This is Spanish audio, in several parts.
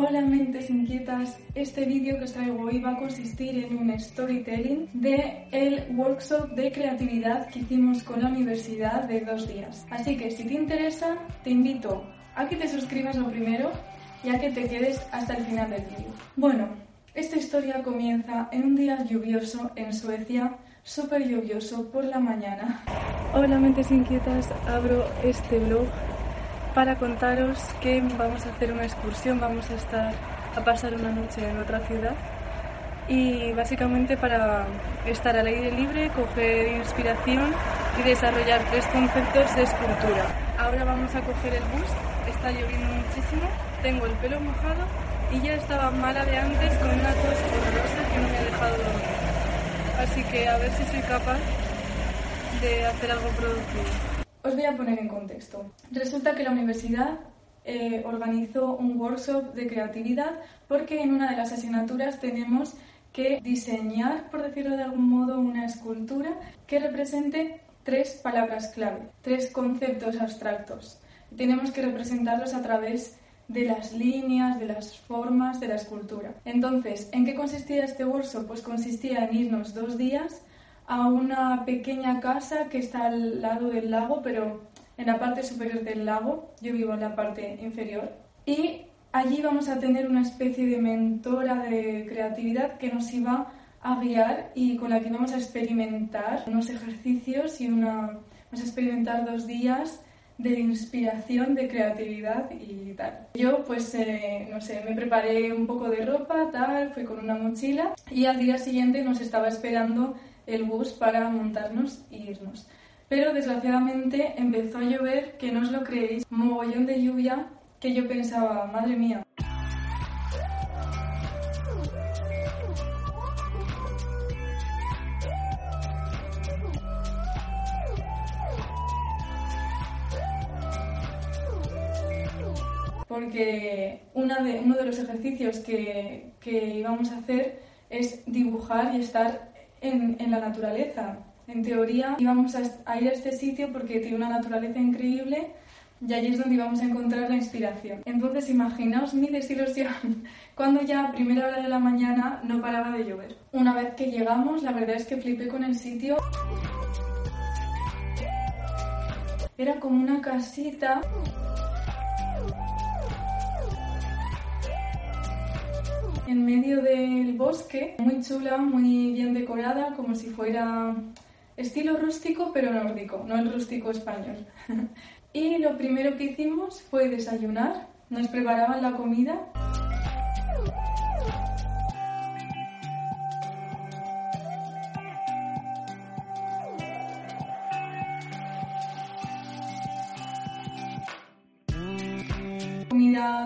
Hola mentes inquietas, este vídeo que os traigo hoy va a consistir en un storytelling de el workshop de creatividad que hicimos con la universidad de dos días. Así que si te interesa, te invito a que te suscribas lo primero y a que te quedes hasta el final del vídeo. Bueno, esta historia comienza en un día lluvioso en Suecia, súper lluvioso por la mañana. Hola mentes inquietas, abro este blog para contaros que vamos a hacer una excursión, vamos a estar a pasar una noche en otra ciudad y básicamente para estar al aire libre, coger inspiración y desarrollar tres conceptos de escultura. Ahora vamos a coger el bus, está lloviendo muchísimo, tengo el pelo mojado y ya estaba mala de antes con una tos horrorosa que no me ha dejado dormir. Así que a ver si soy capaz de hacer algo productivo. Os voy a poner en contexto. Resulta que la universidad eh, organizó un workshop de creatividad porque en una de las asignaturas tenemos que diseñar, por decirlo de algún modo, una escultura que represente tres palabras clave, tres conceptos abstractos. Tenemos que representarlos a través de las líneas, de las formas de la escultura. Entonces, ¿en qué consistía este workshop? Pues consistía en irnos dos días a una pequeña casa que está al lado del lago, pero en la parte superior del lago. Yo vivo en la parte inferior. Y allí vamos a tener una especie de mentora de creatividad que nos iba a guiar y con la que vamos a experimentar unos ejercicios y una, vamos a experimentar dos días de inspiración, de creatividad y tal. Yo pues, eh, no sé, me preparé un poco de ropa, tal, fui con una mochila y al día siguiente nos estaba esperando el bus para montarnos e irnos. Pero desgraciadamente empezó a llover, que no os lo creéis, mogollón de lluvia, que yo pensaba, madre mía. Porque una de, uno de los ejercicios que, que íbamos a hacer es dibujar y estar en, la naturaleza. En teoría íbamos a, ir a este sitio porque tiene una naturaleza increíble y allí es donde íbamos a encontrar la inspiración. Entonces imaginaos mi desilusión cuando ya a primera hora de la mañana no paraba de llover. Una vez que llegamos, la verdad es que flipé con el sitio. Era como una casita en medio del bosque, muy chula, muy bien decorada, como si fuera estilo rústico pero nórdico, no el rústico español. y lo primero que hicimos fue desayunar, nos preparaban la comida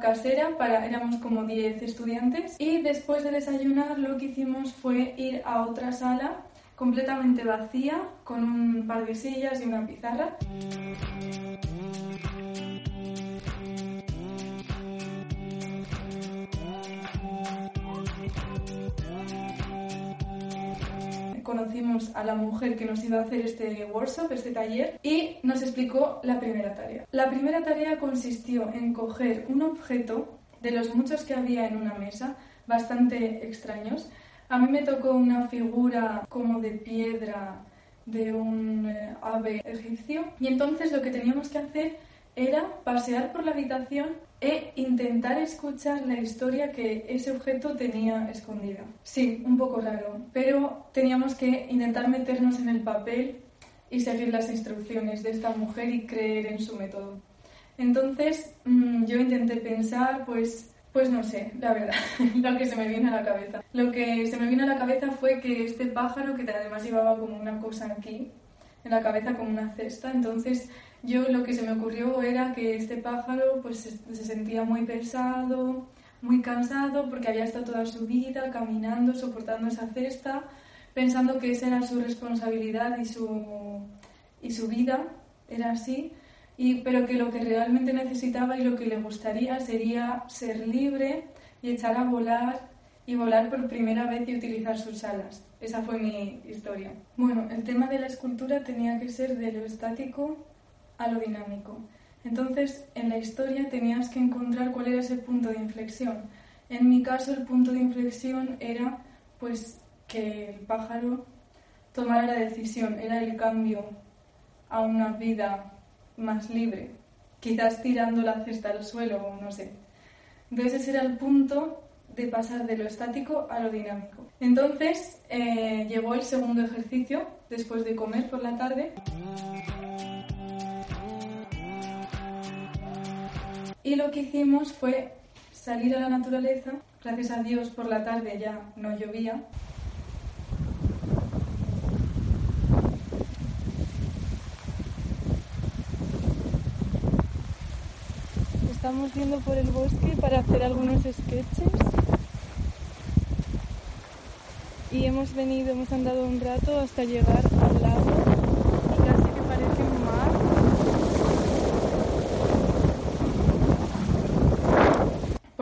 casera, para, éramos como 10 estudiantes y después de desayunar lo que hicimos fue ir a otra sala completamente vacía con un par de sillas y una pizarra. Conocimos a la mujer que nos iba a hacer este workshop, este taller, y nos explicó la primera tarea. La primera tarea consistió en coger un objeto de los muchos que había en una mesa, bastante extraños. A mí me tocó una figura como de piedra de un eh, ave egipcio y entonces lo que teníamos que hacer era pasear por la habitación e intentar escuchar la historia que ese objeto tenía escondida. Sí, un poco raro, pero teníamos que intentar meternos en el papel y seguir las instrucciones de esta mujer y creer en su método. Entonces mm, yo intenté pensar, pues, pues no sé, la verdad, lo que se me viene a la cabeza. Lo que se me vino a la cabeza fue que este pájaro, que además llevaba como una cosa aquí, en la cabeza como una cesta, entonces yo lo que se me ocurrió era que este pájaro pues se, sentía muy pesado, muy cansado porque había estado toda su vida caminando, soportando esa cesta, pensando que esa era su responsabilidad y su, y su vida, era así, y, pero que lo que realmente necesitaba y lo que le gustaría sería ser libre y echar a volar y volar por primera vez y utilizar sus alas. Esa fue mi historia. Bueno, el tema de la escultura tenía que ser de lo estático a lo dinámico. Entonces, en la historia tenías que encontrar cuál era ese punto de inflexión. En mi caso, el punto de inflexión era pues que el pájaro tomara la decisión, era el cambio a una vida más libre, quizás tirando la cesta al suelo o no sé. Entonces ese era el punto de pasar de lo estático a lo dinámico. Entonces eh, llegó el segundo ejercicio después de comer por la tarde. Y lo que hicimos fue salir a la naturaleza. Gracias a Dios por la tarde ya no llovía. Estamos yendo por el bosque para hacer algunos sketches. Y hemos venido, hemos andado un rato hasta llegar al lago y casi que parece un mar.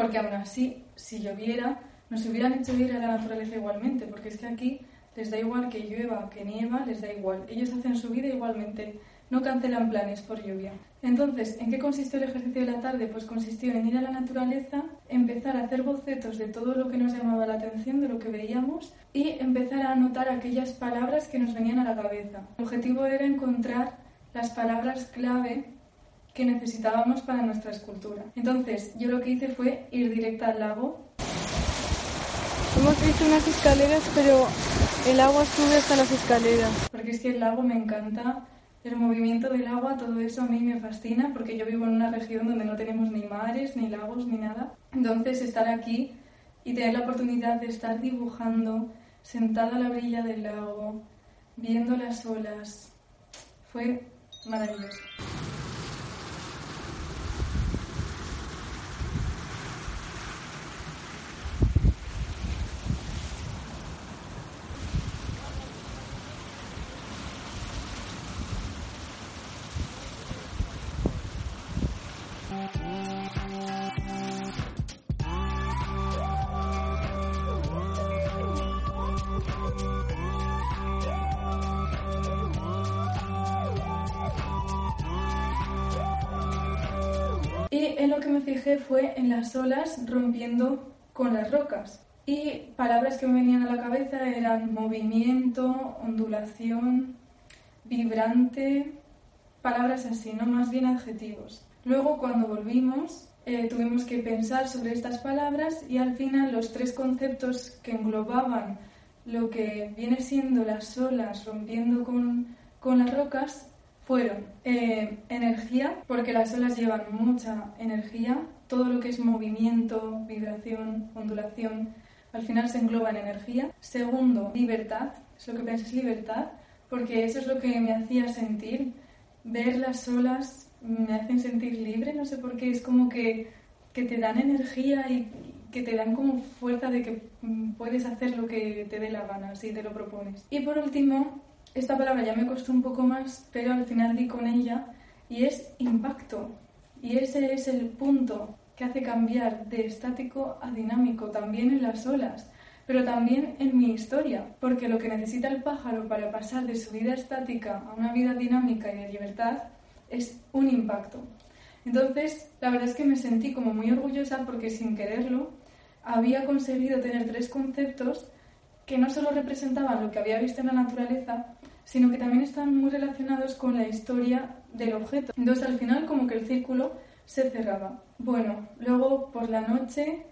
Porque aún así, si lloviera, nos hubieran hecho ir a la naturaleza igualmente, porque es que aquí les da igual que llueva, que nieva, les da igual. Ellos hacen su vida igualmente no cancelan planes por lluvia. Entonces, ¿en qué consistió el ejercicio de la tarde? Pues consistió en ir a la naturaleza, empezar a hacer bocetos de todo lo que nos llamaba la atención, de lo que veíamos, y empezar a anotar aquellas palabras que nos venían a la cabeza. El objetivo era encontrar las palabras clave que necesitábamos para nuestra escultura. Entonces, yo lo que hice fue ir directa al lago. Hemos visto unas escaleras, pero el agua sube hasta las escaleras. Porque es que el lago me encanta el movimiento del agua, todo eso a mí me fascina porque yo vivo en una región donde no tenemos ni mares, ni lagos, ni nada. Entonces estar aquí y tener la oportunidad de estar dibujando sentada a la orilla del lago, viendo las olas, fue maravilloso. Y en lo que me fijé fue en las olas rompiendo con las rocas. Y palabras que me venían a la cabeza eran movimiento, ondulación, vibrante, palabras así, no más bien adjetivos. Luego cuando volvimos eh, tuvimos que pensar sobre estas palabras y al final los tres conceptos que englobaban lo que viene siendo las olas rompiendo con, con las rocas fueron eh, energía, porque las olas llevan mucha energía, todo lo que es movimiento, vibración, ondulación, al final se engloba en energía. Segundo, libertad, es lo que piensas libertad, porque eso es lo que me hacía sentir. Ver las olas me hacen sentir libre, no sé por qué, es como que, que te dan energía y que te dan como fuerza de que mm, puedes hacer lo que te dé la gana si te lo propones. Y por último, esta palabra ya me costó un poco más, pero al final di con ella y es impacto. Y ese es el punto que hace cambiar de estático a dinámico, también en las olas, pero también en mi historia, porque lo que necesita el pájaro para pasar de su vida estática a una vida dinámica y de libertad es un impacto. Entonces, la verdad es que me sentí como muy orgullosa porque sin quererlo había conseguido tener tres conceptos que no solo representaban lo que había visto en la naturaleza, sino que también están muy relacionados con la historia del objeto. Entonces al final como que el círculo se cerraba. Bueno, luego por la noche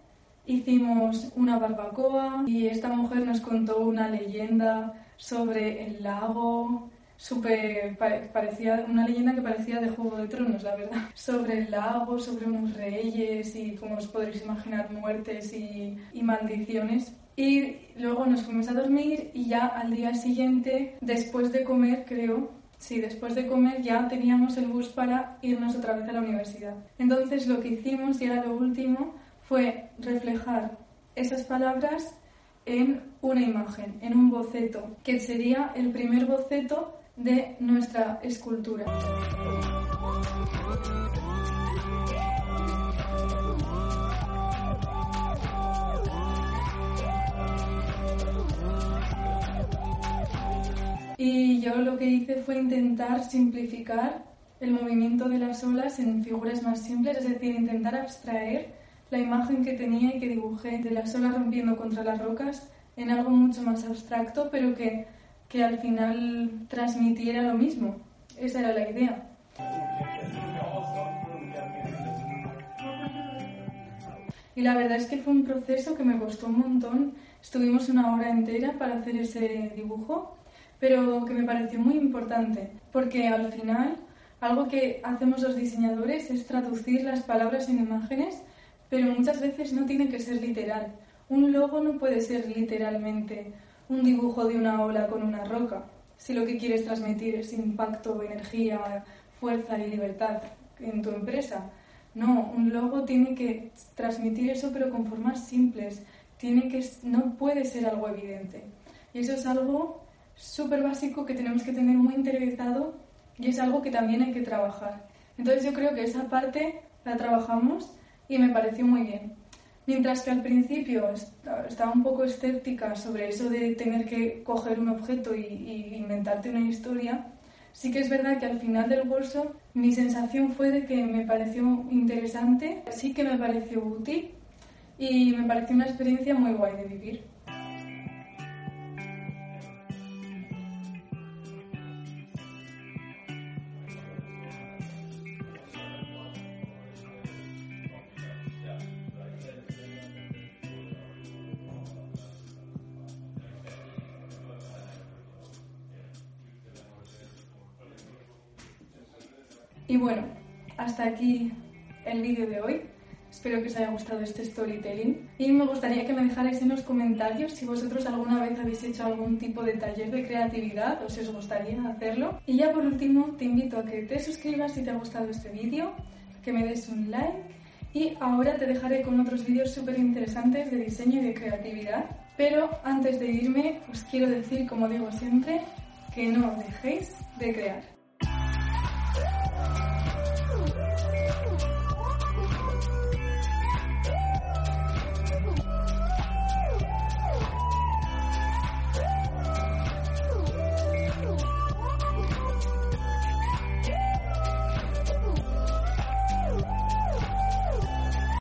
hicimos una barbacoa y esta mujer nos contó una leyenda sobre el lago, súper parecía una leyenda que parecía de Juego de Tronos, la verdad, sobre el lago, sobre unos reyes y como os podréis imaginar muertes y, y maldiciones. Y luego nos fuimos a dormir y ya al día siguiente, después de comer, creo, sí, después de comer ya teníamos el bus para irnos otra vez a la universidad. Entonces lo que hicimos, y era lo último, fue reflejar esas palabras en una imagen, en un boceto, que sería el primer boceto de nuestra escultura. Y yo lo que hice fue intentar simplificar el movimiento de las olas en figuras más simples, es decir, intentar abstraer la imagen que tenía y que dibujé de las olas rompiendo contra las rocas en algo mucho más abstracto, pero que, que al final transmitiera lo mismo. Esa era la idea. Y la verdad es que fue un proceso que me costó un montón. Estuvimos una hora entera para hacer ese dibujo, pero que me pareció muy importante, porque al final algo que hacemos los diseñadores es traducir las palabras en imágenes, pero muchas veces no tiene que ser literal. Un logo no puede ser literalmente un dibujo de una ola con una roca, si lo que quieres transmitir es impacto, energía, fuerza y libertad en tu empresa. No, un logo tiene que transmitir eso pero con formas simples. Tiene que, no puede ser algo evidente. Y eso es algo súper básico que tenemos que tener muy interiorizado y es algo que también hay que trabajar. Entonces yo creo que esa parte la trabajamos y me pareció muy bien. Mientras que al principio estaba un poco escéptica sobre eso de tener que coger un objeto y, inventarte una historia, sí que es verdad que al final del workshop mi sensación fue de que me pareció interesante, sí que me pareció útil y me pareció una experiencia muy guay de vivir. Y bueno, hasta aquí el vídeo de hoy. Espero que os haya gustado este storytelling y me gustaría que me dejarais en los comentarios si vosotros alguna vez habéis hecho algún tipo de taller de creatividad o si os gustaría hacerlo. Y ya por último te invito a que te suscribas si te ha gustado este vídeo, que me des un like y ahora te dejaré con otros vídeos súper interesantes de diseño y de creatividad. Pero antes de irme os quiero decir, como digo siempre, que no dejéis de crear.